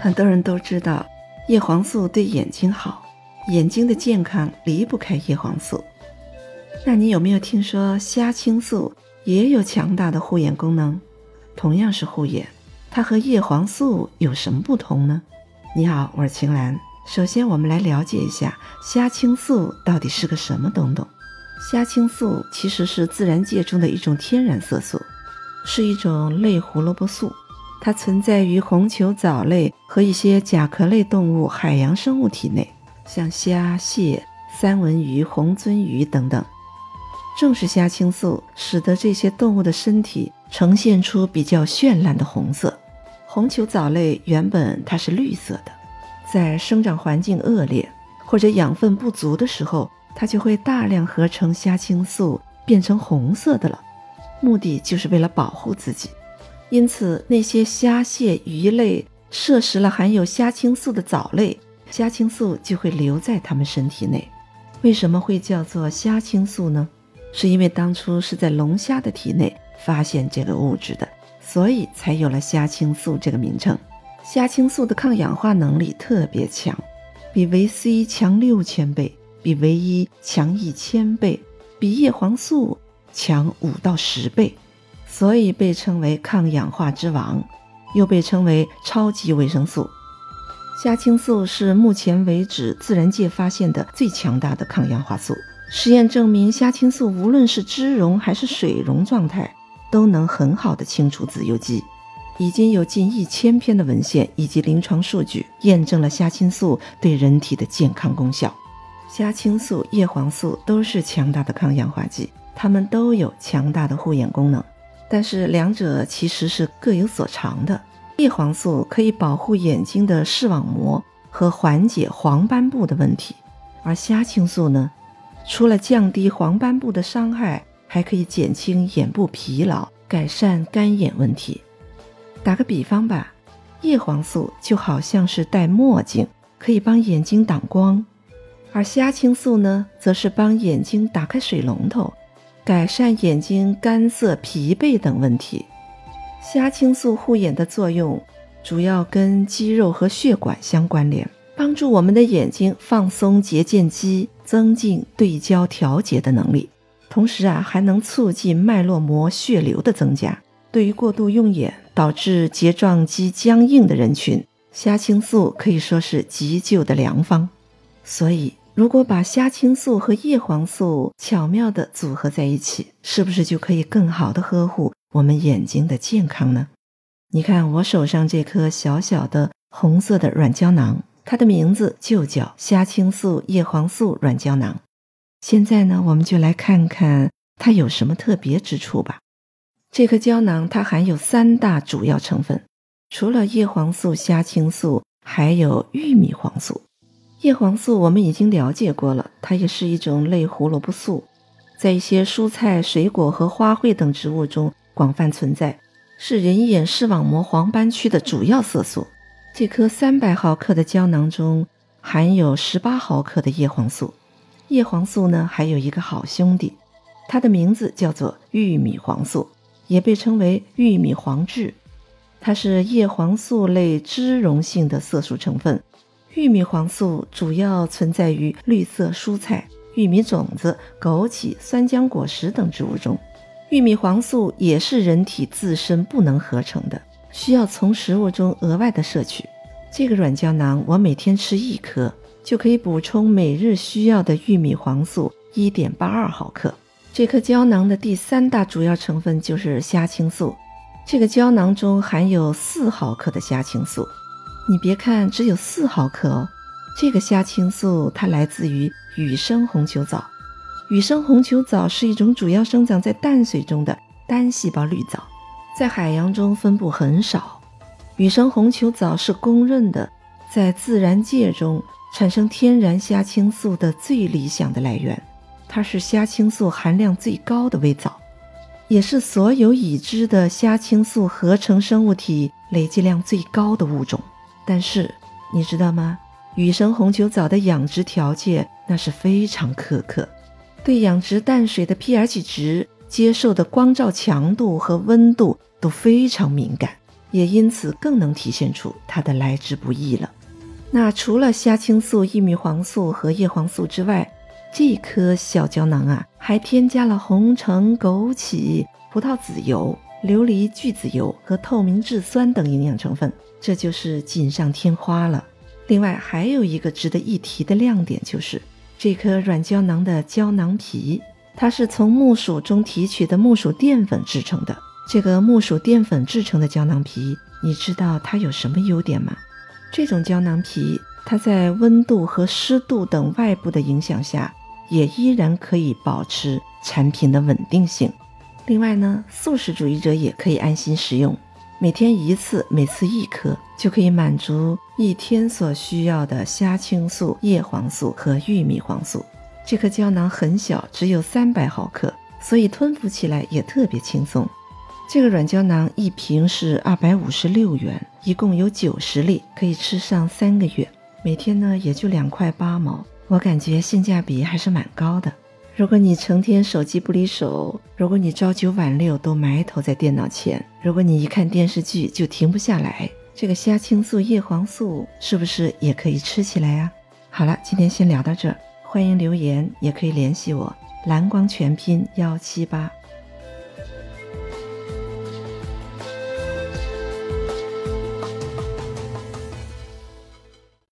很多人都知道叶黄素对眼睛好，眼睛的健康离不开叶黄素。那你有没有听说虾青素也有强大的护眼功能？同样是护眼，它和叶黄素有什么不同呢？你好，我是晴岚。首先，我们来了解一下虾青素到底是个什么东东。虾青素其实是自然界中的一种天然色素，是一种类胡萝卜素。它存在于红球藻类和一些甲壳类动物、海洋生物体内，像虾、蟹、三文鱼、红鳟鱼等等。正是虾青素使得这些动物的身体呈现出比较绚烂的红色。红球藻类原本它是绿色的，在生长环境恶劣或者养分不足的时候，它就会大量合成虾青素，变成红色的了，目的就是为了保护自己。因此，那些虾蟹鱼类摄食了含有虾青素的藻类，虾青素就会留在它们身体内。为什么会叫做虾青素呢？是因为当初是在龙虾的体内发现这个物质的，所以才有了虾青素这个名称。虾青素的抗氧化能力特别强，比维 C 强六千倍，比维 E 强一千倍，比叶黄素强五到十倍。所以被称为抗氧化之王，又被称为超级维生素。虾青素是目前为止自然界发现的最强大的抗氧化素。实验证明，虾青素无论是脂溶还是水溶状态，都能很好的清除自由基。已经有近一千篇的文献以及临床数据验证了虾青素对人体的健康功效。虾青素、叶黄素都是强大的抗氧化剂，它们都有强大的护眼功能。但是两者其实是各有所长的。叶黄素可以保护眼睛的视网膜和缓解黄斑部的问题，而虾青素呢，除了降低黄斑部的伤害，还可以减轻眼部疲劳，改善干眼问题。打个比方吧，叶黄素就好像是戴墨镜，可以帮眼睛挡光；而虾青素呢，则是帮眼睛打开水龙头。改善眼睛干涩、疲惫等问题。虾青素护眼的作用主要跟肌肉和血管相关联，帮助我们的眼睛放松结睑肌，增进对焦调节的能力。同时啊，还能促进脉络膜血流的增加。对于过度用眼导致睫状肌僵硬的人群，虾青素可以说是急救的良方。所以。如果把虾青素和叶黄素巧妙地组合在一起，是不是就可以更好地呵护我们眼睛的健康呢？你看我手上这颗小小的红色的软胶囊，它的名字就叫虾青素叶黄素软胶囊。现在呢，我们就来看看它有什么特别之处吧。这颗胶囊它含有三大主要成分，除了叶黄素、虾青素，还有玉米黄素。叶黄素我们已经了解过了，它也是一种类胡萝卜素，在一些蔬菜、水果和花卉等植物中广泛存在，是人眼视网膜黄斑区的主要色素。这颗三百毫克的胶囊中含有十八毫克的叶黄素。叶黄素呢，还有一个好兄弟，它的名字叫做玉米黄素，也被称为玉米黄质，它是叶黄素类脂溶性的色素成分。玉米黄素主要存在于绿色蔬菜、玉米种子、枸杞、酸浆果实等植物中。玉米黄素也是人体自身不能合成的，需要从食物中额外的摄取。这个软胶囊我每天吃一颗，就可以补充每日需要的玉米黄素一点八二毫克。这颗胶囊的第三大主要成分就是虾青素，这个胶囊中含有四毫克的虾青素。你别看只有四毫克哦，这个虾青素它来自于雨生红球藻。雨生红球藻是一种主要生长在淡水中的单细胞绿藻，在海洋中分布很少。雨生红球藻是公认的在自然界中产生天然虾青素的最理想的来源，它是虾青素含量最高的微藻，也是所有已知的虾青素合成生物体累积量最高的物种。但是你知道吗？雨生红球藻的养殖条件那是非常苛刻，对养殖淡水的 pH 值接受的光照强度和温度都非常敏感。也因此更能体现出它的来之不易了。那除了虾青素、异米黄素和叶黄素之外，这颗小胶囊啊，还添加了红橙、枸杞、葡萄籽油、琉璃聚子油和透明质酸等营养成分，这就是锦上添花了。另外还有一个值得一提的亮点，就是这颗软胶囊的胶囊皮，它是从木薯中提取的木薯淀粉制成的。这个木薯淀粉制成的胶囊皮，你知道它有什么优点吗？这种胶囊皮，它在温度和湿度等外部的影响下，也依然可以保持产品的稳定性。另外呢，素食主义者也可以安心食用。每天一次，每次一颗，就可以满足一天所需要的虾青素、叶黄素和玉米黄素。这颗胶囊很小，只有三百毫克，所以吞服起来也特别轻松。这个软胶囊一瓶是二百五十六元，一共有九十粒，可以吃上三个月。每天呢也就两块八毛，我感觉性价比还是蛮高的。如果你成天手机不离手，如果你朝九晚六都埋头在电脑前，如果你一看电视剧就停不下来，这个虾青素、叶黄素是不是也可以吃起来呀？好了，今天先聊到这儿，欢迎留言，也可以联系我，蓝光全拼幺七八。